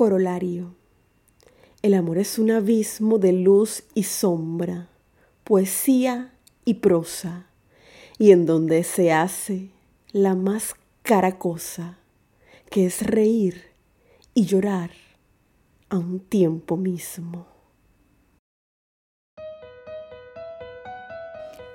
Corolario. El amor es un abismo de luz y sombra, poesía y prosa, y en donde se hace la más cara cosa, que es reír y llorar a un tiempo mismo.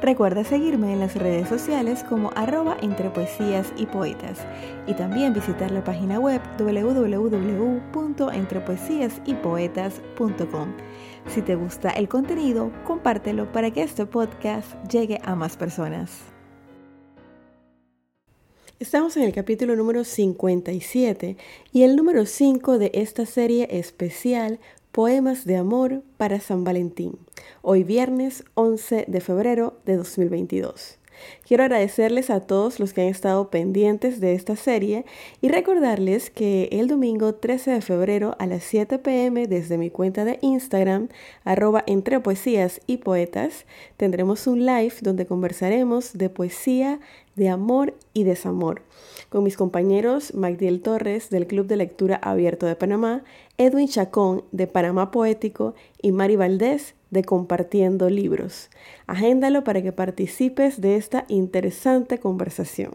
Recuerda seguirme en las redes sociales como arroba entre poesías y poetas y también visitar la página web www.entrepoesiasypoetas.com. Si te gusta el contenido, compártelo para que este podcast llegue a más personas. Estamos en el capítulo número 57 y el número 5 de esta serie especial Poemas de Amor para San Valentín, hoy viernes 11 de febrero de 2022. Quiero agradecerles a todos los que han estado pendientes de esta serie y recordarles que el domingo 13 de febrero a las 7 pm desde mi cuenta de Instagram, arroba entre poesías y poetas, tendremos un live donde conversaremos de poesía, de amor y desamor. Con mis compañeros Magdiel Torres del Club de Lectura Abierto de Panamá, Edwin Chacón de Panamá Poético y Mari Valdés de Compartiendo Libros. Agéndalo para que participes de esta interesante conversación.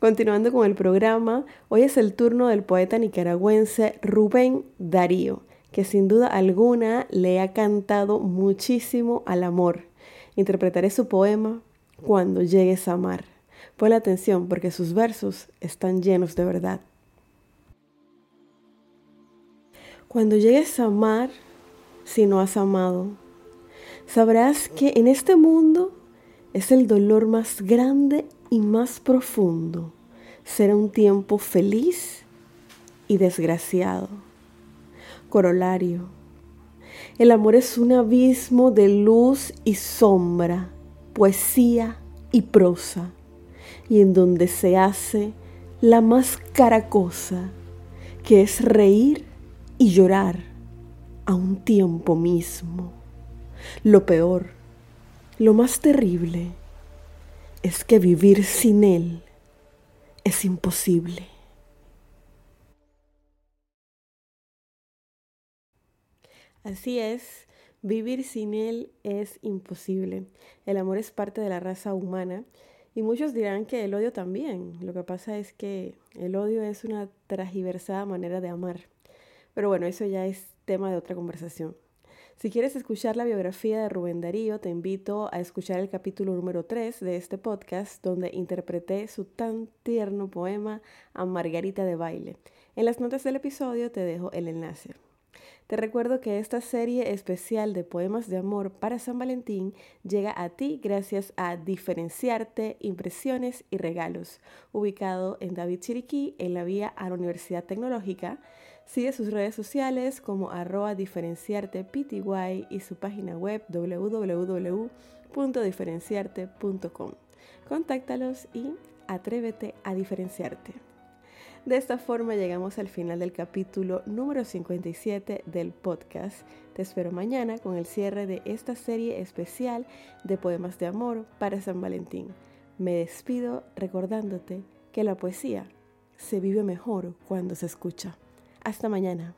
Continuando con el programa, hoy es el turno del poeta nicaragüense Rubén Darío, que sin duda alguna le ha cantado muchísimo al amor. Interpretaré su poema Cuando llegues a amar. Ponle atención porque sus versos están llenos de verdad. Cuando llegues a amar, si no has amado. Sabrás que en este mundo es el dolor más grande y más profundo. Será un tiempo feliz y desgraciado. Corolario. El amor es un abismo de luz y sombra, poesía y prosa, y en donde se hace la más cara cosa, que es reír y llorar a un tiempo mismo. Lo peor, lo más terrible, es que vivir sin Él es imposible. Así es, vivir sin Él es imposible. El amor es parte de la raza humana y muchos dirán que el odio también. Lo que pasa es que el odio es una tragiversada manera de amar. Pero bueno, eso ya es tema de otra conversación. Si quieres escuchar la biografía de Rubén Darío, te invito a escuchar el capítulo número 3 de este podcast, donde interpreté su tan tierno poema a Margarita de Baile. En las notas del episodio te dejo el enlace. Te recuerdo que esta serie especial de poemas de amor para San Valentín llega a ti gracias a Diferenciarte, Impresiones y Regalos, ubicado en David Chiriquí, en la vía a la Universidad Tecnológica. Sigue sus redes sociales como arroba diferenciarte y su página web www.diferenciarte.com. Contáctalos y atrévete a diferenciarte. De esta forma llegamos al final del capítulo número 57 del podcast. Te espero mañana con el cierre de esta serie especial de poemas de amor para San Valentín. Me despido recordándote que la poesía se vive mejor cuando se escucha. Hasta mañana.